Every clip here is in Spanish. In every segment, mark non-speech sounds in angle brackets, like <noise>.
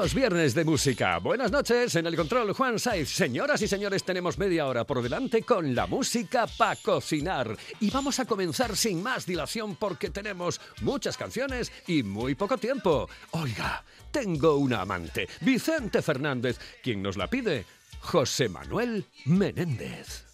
Los viernes de música. Buenas noches, en el control Juan Saiz. Señoras y señores, tenemos media hora por delante con la música para cocinar. Y vamos a comenzar sin más dilación porque tenemos muchas canciones y muy poco tiempo. Oiga, tengo una amante, Vicente Fernández. quien nos la pide? José Manuel Menéndez.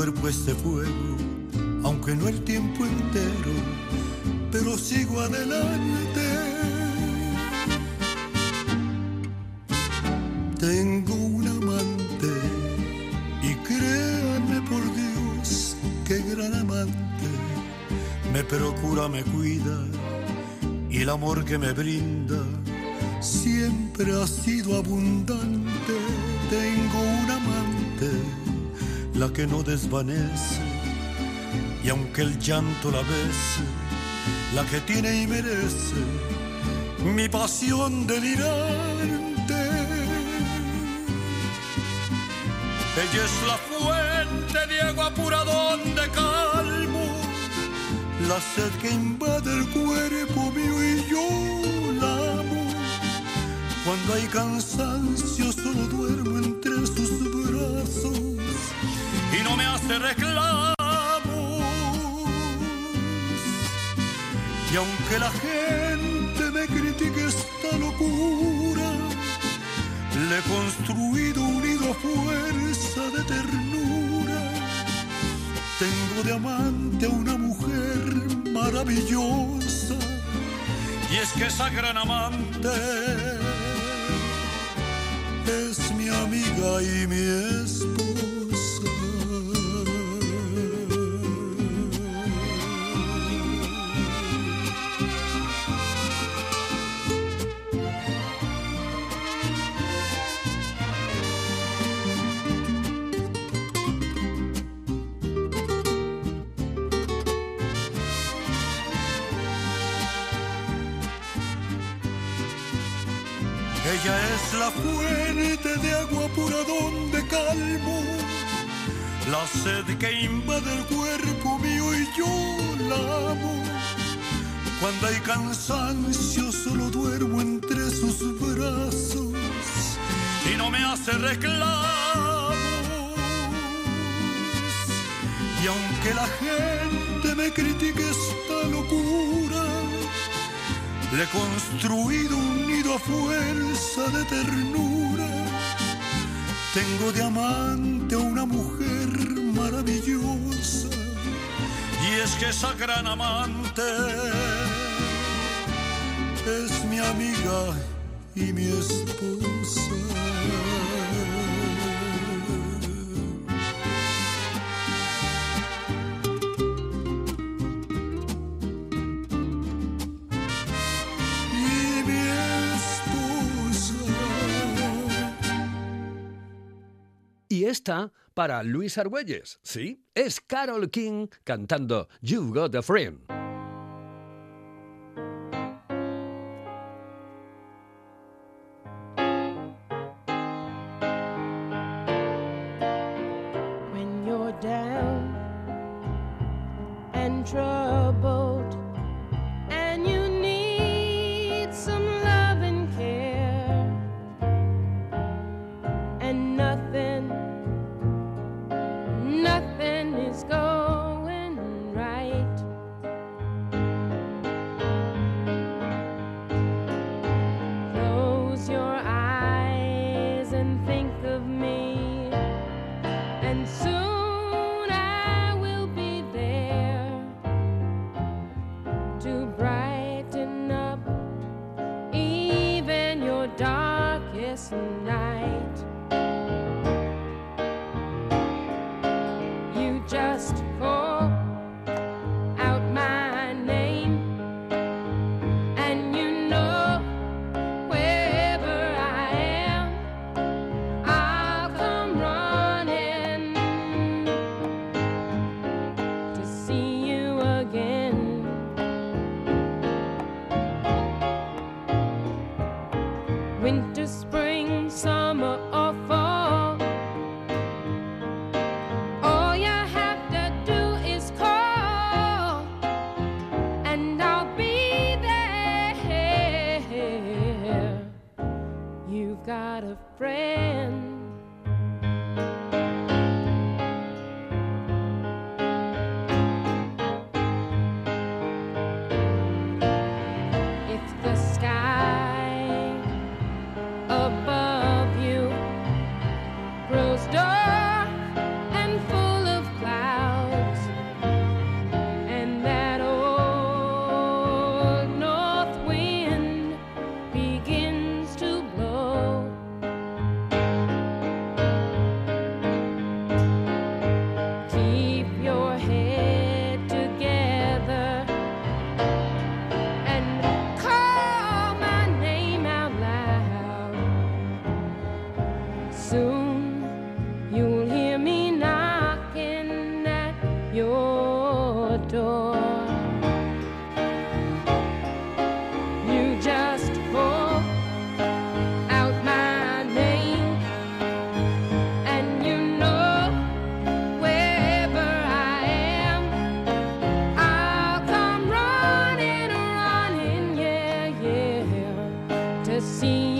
Cuerpo este fuego, aunque no el tiempo entero, pero sigo adelante. Tengo un amante y créanme por Dios que gran amante me procura, me cuida y el amor que me brinda siempre ha sido abundante. Tengo un amante, la que no desvanece y aunque el llanto la bese, la que tiene y merece mi pasión delirante. Ella es la fuente de agua pura donde calmo la sed que invade el cuerpo mío y yo la amo. Cuando hay cansancio solo duermo entre sus brazos me hace reclamos. Y aunque la gente me critique esta locura, le he construido un nido a fuerza de ternura. Tengo de amante a una mujer maravillosa. Y es que esa gran amante es mi amiga y mi esposa. La sed que invade el cuerpo mío y yo la amo. Cuando hay cansancio solo duermo entre sus brazos y no me hace reclamos. Y aunque la gente me critique esta locura, le he construido un nido a fuerza de ternura. Tengo de amante una mujer maravillosa. Y es que esa gran amante es mi amiga y mi esposa. Está para Luis Argüelles. Sí, es Carol King cantando You've Got a Friend. Above see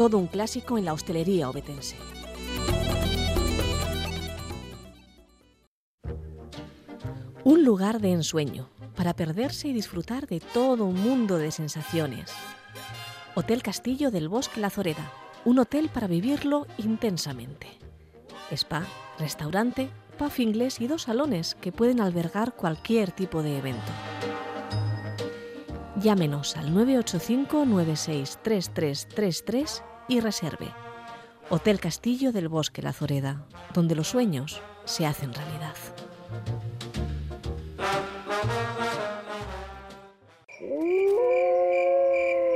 Todo un clásico en la hostelería obetense. Un lugar de ensueño para perderse y disfrutar de todo un mundo de sensaciones. Hotel Castillo del Bosque La Zoreda. Un hotel para vivirlo intensamente. Spa, restaurante, pub inglés y dos salones que pueden albergar cualquier tipo de evento. Llámenos al 985-963333 y reserve. Hotel Castillo del Bosque La Zoreda, donde los sueños se hacen realidad.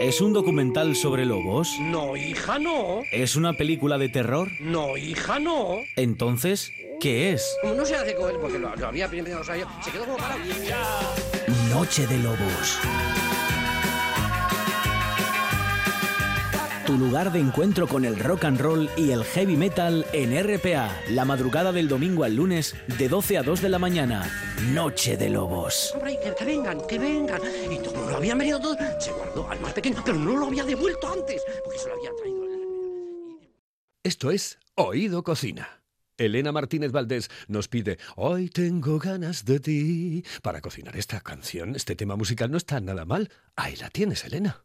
¿Es un documental sobre lobos? No, hija, no. ¿Es una película de terror? No, hija, no. Entonces, ¿qué es? Como no se hace con él, porque lo, lo había primero, o sea, yo- se quedó como parado. Noche de Lobos. Tu lugar de encuentro con el rock and roll y el heavy metal en RPA, la madrugada del domingo al lunes de 12 a 2 de la mañana. Noche de Lobos. Hombre, que, que vengan, que vengan. Y como lo habían venido todos, se guardó al más pequeño, pero no lo había devuelto antes, porque se lo había traído. Esto es Oído Cocina. Elena Martínez Valdés nos pide Hoy tengo ganas de ti. Para cocinar esta canción, este tema musical no está nada mal. Ahí la tienes, Elena.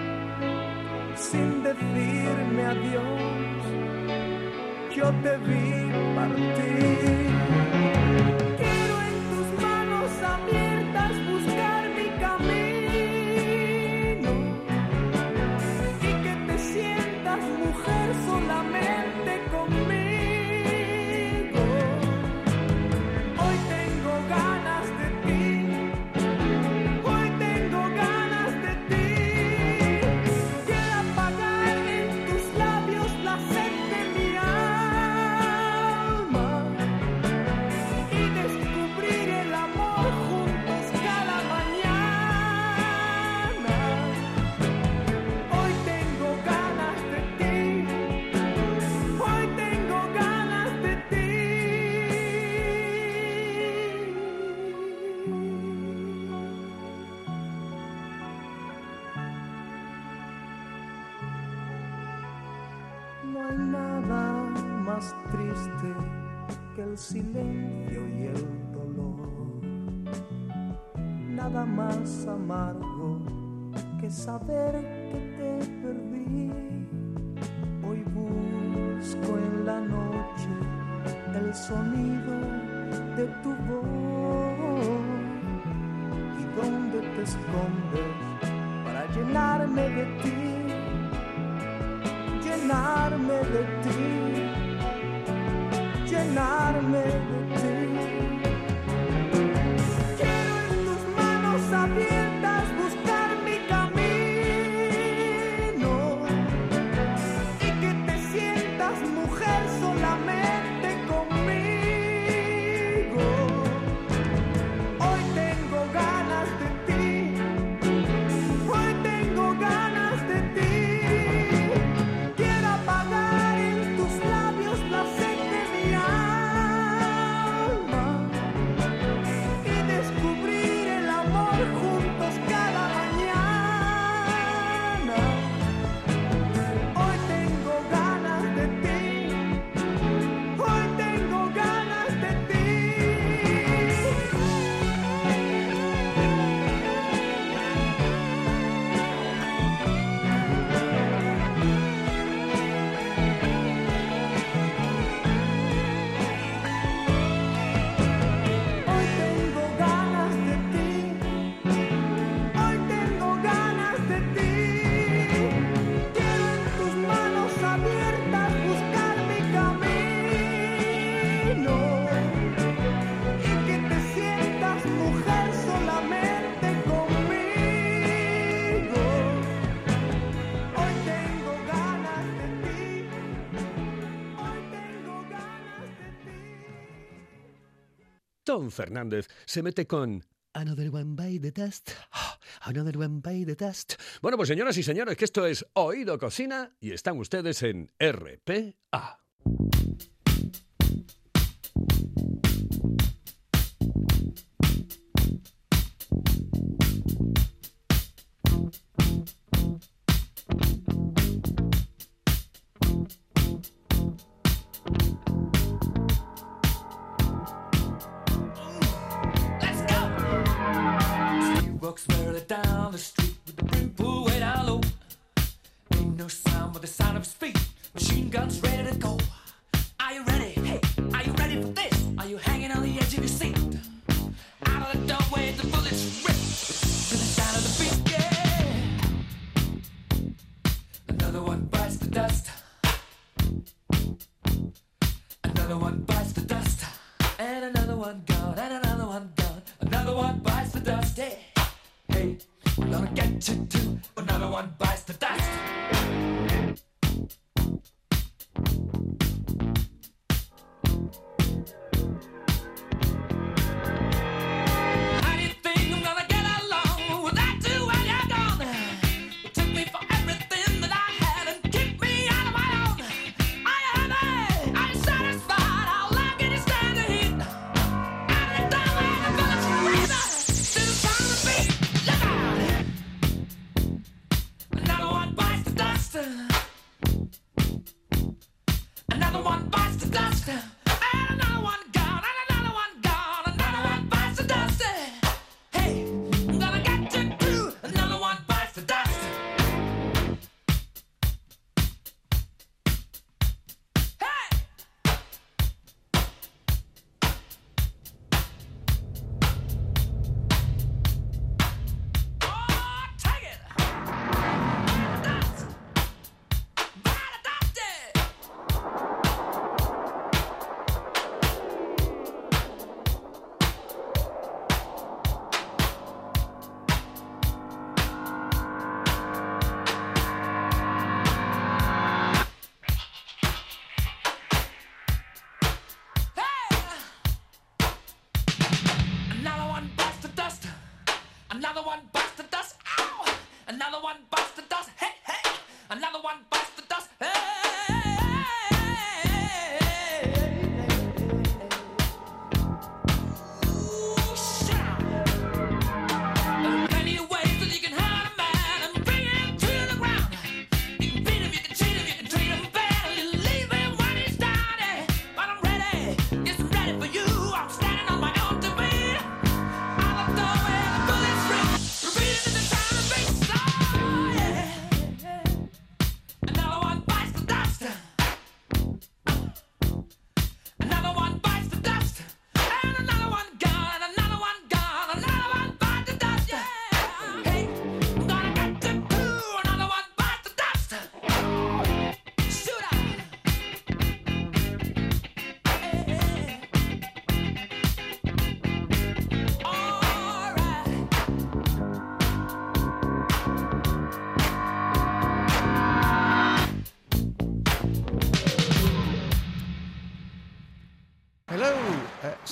sin decirme adiós. Yo te vi partir. Silencio y el dolor. Nada más amargo que saber que te perdí. Hoy busco en la noche el sonido de tu voz. ¿Y dónde te escondes para llenarme de ti? llenarme de ti, llenarme de ti. Quiero Gastón Fernández se mete con Another one by the dust. <gasps> Another one by the dust. Bueno, pues señoras y señores, que esto es Oído Cocina y están ustedes en RPA.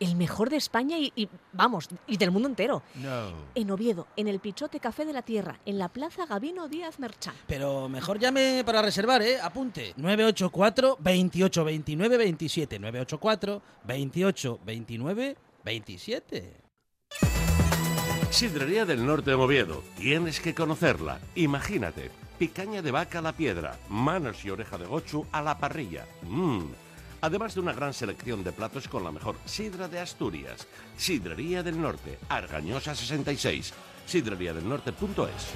El mejor de España y, y, vamos, y del mundo entero. No. En Oviedo, en el Pichote Café de la Tierra, en la Plaza Gabino Díaz Merchán. Pero mejor llame para reservar, ¿eh? Apunte. 984 28 29 27. 984 28 29 27. Sidrería del Norte de Oviedo. Tienes que conocerla. Imagínate. Picaña de vaca a la piedra, manos y oreja de gochu a la parrilla. Mmm. Además de una gran selección de platos con la mejor sidra de Asturias. Sidrería del Norte, Argañosa 66. Sidreriadelnorte.es.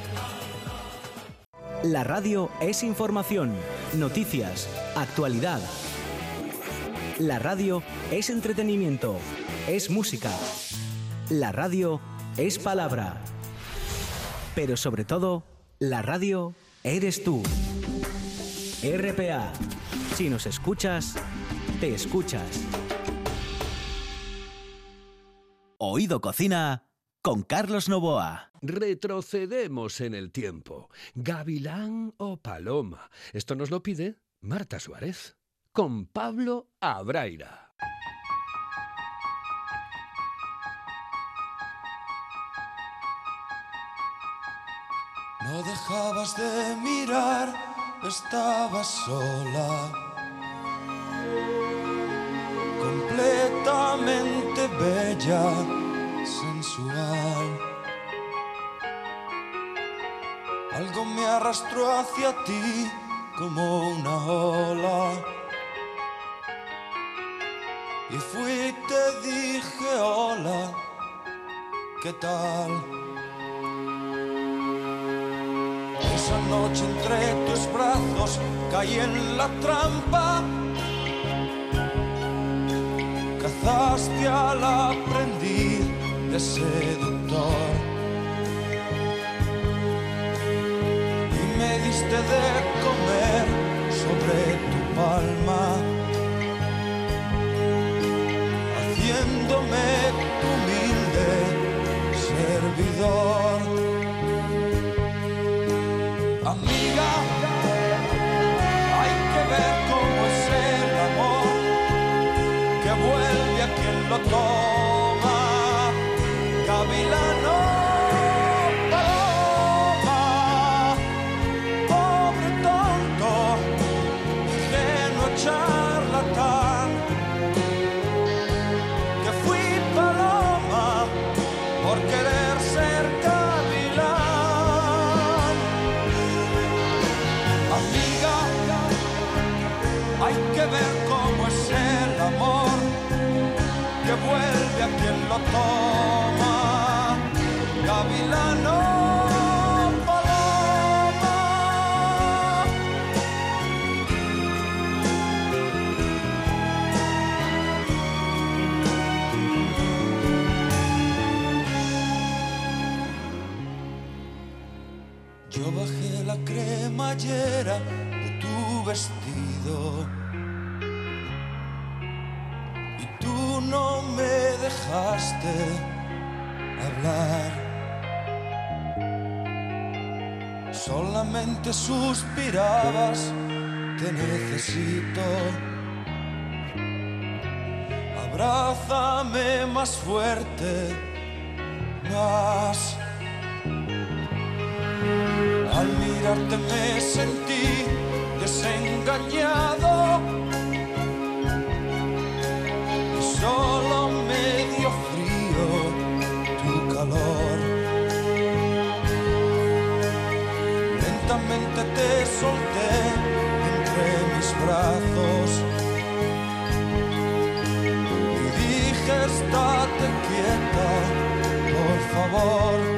La radio es información, noticias, actualidad. La radio es entretenimiento, es música. La radio es palabra. Pero sobre todo, la radio eres tú. RPA. Si nos escuchas, te escuchas. Oído Cocina con Carlos Novoa. Retrocedemos en el tiempo. Gavilán o paloma. Esto nos lo pide Marta Suárez con Pablo Abraira. No dejabas de mirar, estabas sola. Completamente bella, sensual. Algo me arrastró hacia ti como una ola. Y fui y te dije hola, ¿qué tal? Esa noche entre tus brazos caí en la trampa. Cazaste al aprendiz de seductor. Y me diste de comer sobre tu palma. Haciéndome tu humilde servidor. Amiga, a Solamente suspirabas, te necesito. Abrázame más fuerte, más. Al mirarte me sentí desengañado solté entre mis brazos y dije estate quieta, por favor.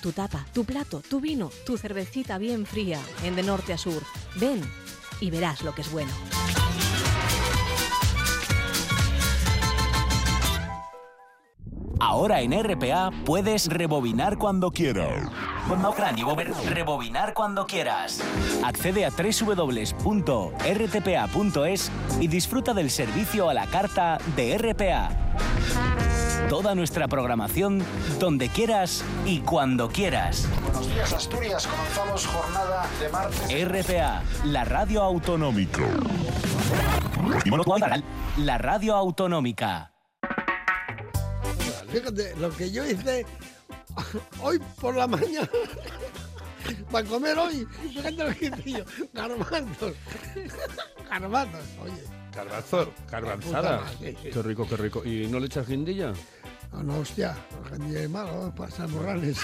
Tu tapa, tu plato, tu vino, tu cervecita bien fría, en de norte a sur. Ven y verás lo que es bueno. Ahora en RPA puedes rebobinar cuando quieras. Rebobinar cuando quieras. Accede a www.rtpa.es y disfruta del servicio a la carta de RPA. Toda nuestra programación donde quieras y cuando quieras. Buenos días, Asturias. Comenzamos jornada de martes. RPA, la radio autonómica. La radio autonómica. Fíjate, lo que yo hice hoy por la mañana para comer hoy, fíjate lo que hice yo, garbanzos, garbanzos, oye. Garbanzo, garbanzada. Qué rico, qué rico. ¿Y no le echas guindilla? No, no, hostia, el es malo, pasar morrales.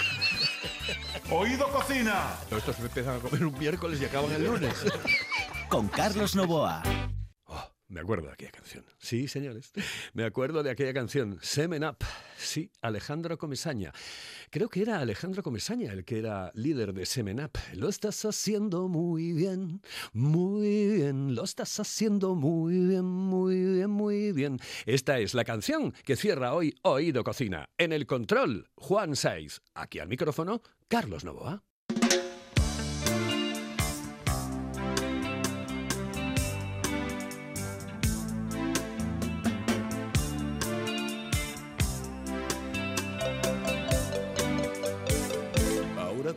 <laughs> Oído cocina. Estos me empiezan a comer un miércoles y acaban el lunes. Con Carlos Novoa. Me acuerdo de aquella canción. Sí, señores. Me acuerdo de aquella canción. Semen Up. Sí, Alejandro Comesaña. Creo que era Alejandro Comesaña el que era líder de Semen Up. Lo estás haciendo muy bien, muy bien. Lo estás haciendo muy bien, muy bien, muy bien. Esta es la canción que cierra hoy Oído Cocina. En el control, Juan Saiz. Aquí al micrófono, Carlos Novoa.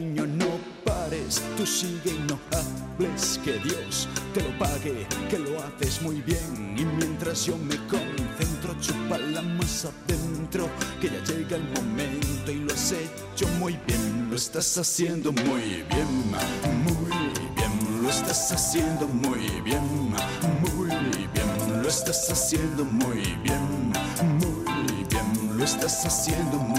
no pares, tú sigue y no hables, que Dios te lo pague, que lo haces muy bien. Y mientras yo me concentro, chupa la más adentro, que ya llega el momento y lo has hecho muy bien, lo estás haciendo muy bien, muy bien, lo estás haciendo muy bien, muy bien, lo estás haciendo muy bien, muy bien, lo estás haciendo muy bien,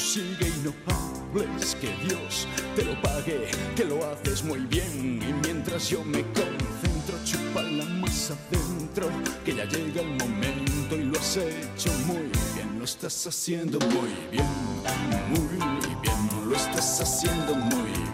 sigue y no hables, que Dios te lo pague, que lo haces muy bien. Y mientras yo me concentro, chupa la más adentro, que ya llega el momento y lo has hecho muy bien, lo estás haciendo muy bien, muy bien, lo estás haciendo muy bien,